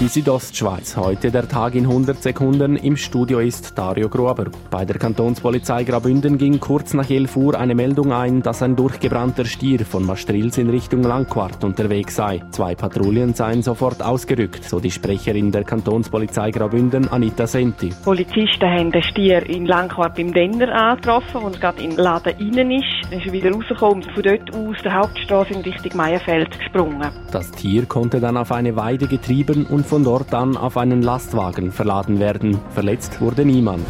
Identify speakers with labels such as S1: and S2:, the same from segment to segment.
S1: Die Südostschweiz. Heute der Tag in 100 Sekunden. Im Studio ist Dario Gruber. Bei der Kantonspolizei Grabünden ging kurz nach 11 Uhr eine Meldung ein, dass ein durchgebrannter Stier von Mastrils in Richtung Langquart unterwegs sei. Zwei Patrouillen seien sofort ausgerückt, so die Sprecherin der Kantonspolizei Grabünden, Anita Senti.
S2: Polizisten haben den Stier in Langquart beim Denner angetroffen und gerade in den Laden innen ist. Dann ist er wieder rausgekommen und von dort aus der Hauptstraße in Richtung Meierfeld gesprungen.
S1: Das Tier konnte dann auf eine Weide getrieben und von dort an auf einen Lastwagen verladen werden. Verletzt wurde niemand.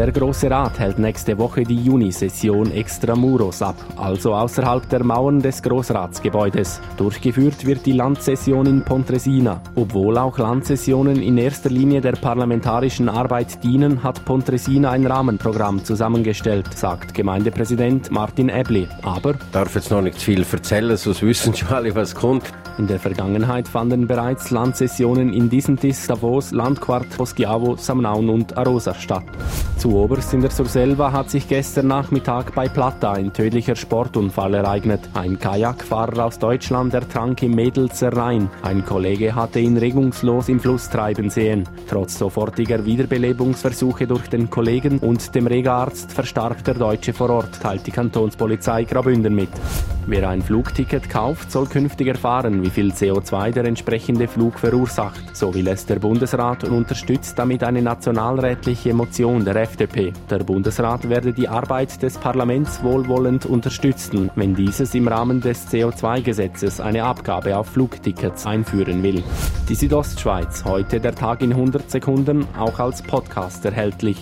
S1: Der Große Rat hält nächste Woche die Junisession extramuros ab, also außerhalb der Mauern des Großratsgebäudes. Durchgeführt wird die Landsession in Pontresina. Obwohl auch Landsessionen in erster Linie der parlamentarischen Arbeit dienen, hat Pontresina ein Rahmenprogramm zusammengestellt, sagt Gemeindepräsident Martin Ebli. Aber
S3: darf jetzt noch nicht viel erzählen, sonst wissen schon alle, was kommt.
S1: In der Vergangenheit fanden bereits Landsessionen in Disentis, Davos, Landquart, Poschiavo, Samnaun und Arosa statt. Zu oberst in der Surselva hat sich gestern Nachmittag bei Plata ein tödlicher Sportunfall ereignet. Ein Kajakfahrer aus Deutschland ertrank im Mädelser Rhein. Ein Kollege hatte ihn regungslos im Fluss treiben sehen. Trotz sofortiger Wiederbelebungsversuche durch den Kollegen und dem Regarzt verstarb der Deutsche vor Ort, teilt die Kantonspolizei Grabünden mit. Wer ein Flugticket kauft, soll künftig erfahren, wie viel CO2 der entsprechende Flug verursacht. So will es der Bundesrat und unterstützt damit eine nationalrätliche Motion der FDP. Der Bundesrat werde die Arbeit des Parlaments wohlwollend unterstützen, wenn dieses im Rahmen des CO2-Gesetzes eine Abgabe auf Flugtickets einführen will. Die Südostschweiz, heute der Tag in 100 Sekunden, auch als Podcast erhältlich.